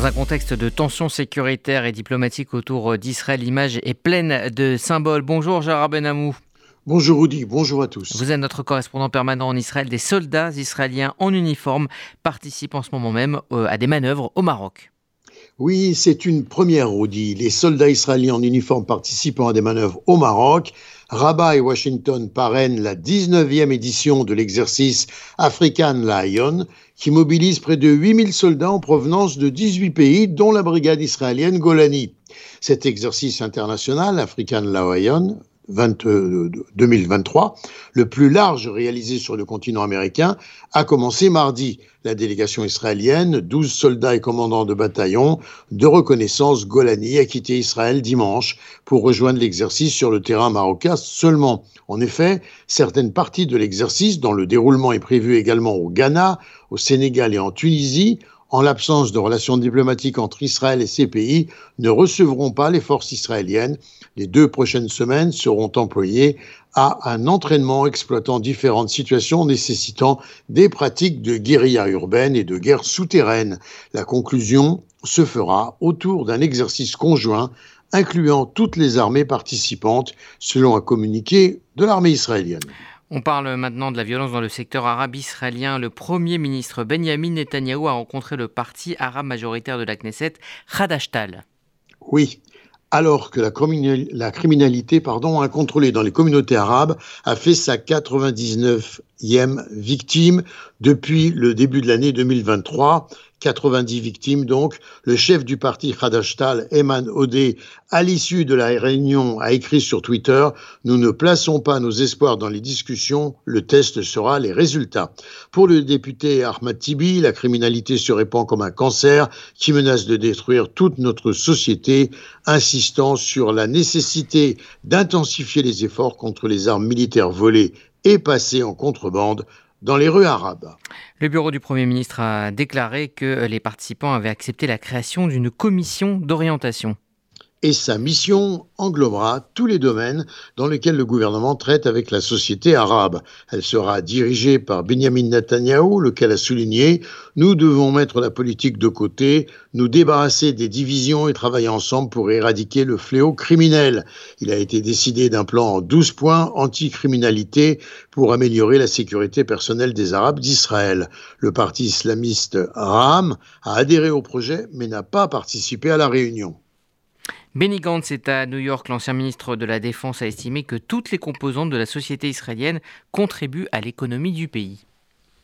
Dans un contexte de tensions sécuritaires et diplomatiques autour d'Israël, l'image est pleine de symboles. Bonjour Gérard Benamou. Bonjour Rudy, bonjour à tous. Vous êtes notre correspondant permanent en Israël. Des soldats israéliens en uniforme participent en ce moment même euh, à des manœuvres au Maroc. Oui, c'est une première, Rudy. Les soldats israéliens en uniforme participant à des manœuvres au Maroc. Rabat et Washington parrainent la 19e édition de l'exercice African Lion, qui mobilise près de 8000 soldats en provenance de 18 pays, dont la brigade israélienne Golani. Cet exercice international, African Lion, 2023, euh, le plus large réalisé sur le continent américain, a commencé mardi. La délégation israélienne, 12 soldats et commandants de bataillon de reconnaissance Golani, a quitté Israël dimanche pour rejoindre l'exercice sur le terrain marocain seulement. En effet, certaines parties de l'exercice, dont le déroulement est prévu également au Ghana, au Sénégal et en Tunisie, en l'absence de relations diplomatiques entre Israël et ces pays, ne recevront pas les forces israéliennes. Les deux prochaines semaines seront employées à un entraînement exploitant différentes situations nécessitant des pratiques de guérilla urbaine et de guerre souterraine. La conclusion se fera autour d'un exercice conjoint incluant toutes les armées participantes, selon un communiqué de l'armée israélienne. On parle maintenant de la violence dans le secteur arabe israélien. Le Premier ministre Benjamin Netanyahou a rencontré le parti arabe majoritaire de la Knesset, Khadashtal. Oui, alors que la, criminalité pardon, incontrôlée dans les communautés arabes a fait sa 99e victime depuis le début de l'année 2023 90 victimes donc. Le chef du parti Khadashtal, Eman Odeh, à l'issue de la réunion, a écrit sur Twitter Nous ne plaçons pas nos espoirs dans les discussions, le test sera les résultats. Pour le député Ahmad Tibi, la criminalité se répand comme un cancer qui menace de détruire toute notre société, insistant sur la nécessité d'intensifier les efforts contre les armes militaires volées et passées en contrebande dans les rues arabes. Le bureau du Premier ministre a déclaré que les participants avaient accepté la création d'une commission d'orientation et sa mission englobera tous les domaines dans lesquels le gouvernement traite avec la société arabe. Elle sera dirigée par Benjamin Netanyahu, lequel a souligné Nous devons mettre la politique de côté, nous débarrasser des divisions et travailler ensemble pour éradiquer le fléau criminel. Il a été décidé d'un plan en 12 points anti-criminalité pour améliorer la sécurité personnelle des Arabes d'Israël. Le parti islamiste Ram a adhéré au projet mais n'a pas participé à la réunion. Benny Gantz est à New York. L'ancien ministre de la Défense a estimé que toutes les composantes de la société israélienne contribuent à l'économie du pays.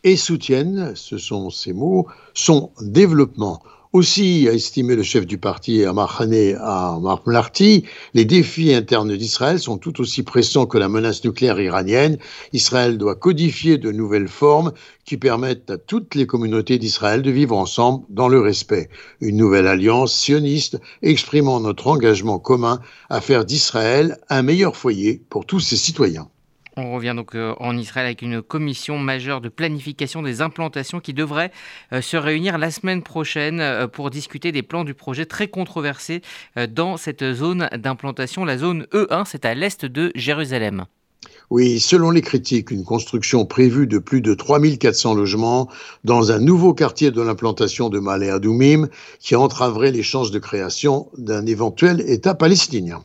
Et soutiennent, ce sont ces mots, son développement. Aussi, a estimé le chef du parti Amar à Mlarti, les défis internes d'Israël sont tout aussi pressants que la menace nucléaire iranienne. Israël doit codifier de nouvelles formes qui permettent à toutes les communautés d'Israël de vivre ensemble dans le respect. Une nouvelle alliance sioniste exprimant notre engagement commun à faire d'Israël un meilleur foyer pour tous ses citoyens. On revient donc euh, en Israël avec une commission majeure de planification des implantations qui devrait euh, se réunir la semaine prochaine euh, pour discuter des plans du projet très controversé dans cette zone d'implantation. La zone E1, c'est à l'est de Jérusalem. Oui, selon les critiques, une construction prévue de plus de 3400 logements dans un nouveau quartier de l'implantation de Malé Adoumim qui entraverait les chances de création d'un éventuel État palestinien.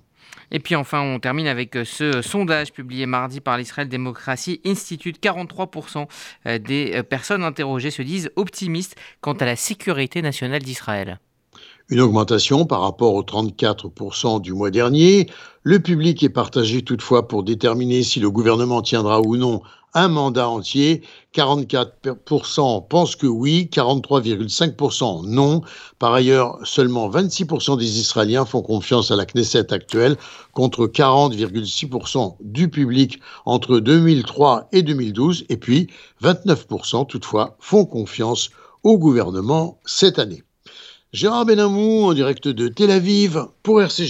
Et puis enfin, on termine avec euh, ce sondage publié mardi par l'Israël Démocratie Institute. 43% euh, des euh, personnes interrogées se disent optimistes quant à la sécurité nationale d'Israël. Une augmentation par rapport aux 34% du mois dernier. Le public est partagé toutefois pour déterminer si le gouvernement tiendra ou non un mandat entier. 44% pensent que oui, 43,5% non. Par ailleurs, seulement 26% des Israéliens font confiance à la Knesset actuelle contre 40,6% du public entre 2003 et 2012. Et puis, 29% toutefois font confiance au gouvernement cette année. Gérard Benamou en direct de Tel Aviv pour RCJ.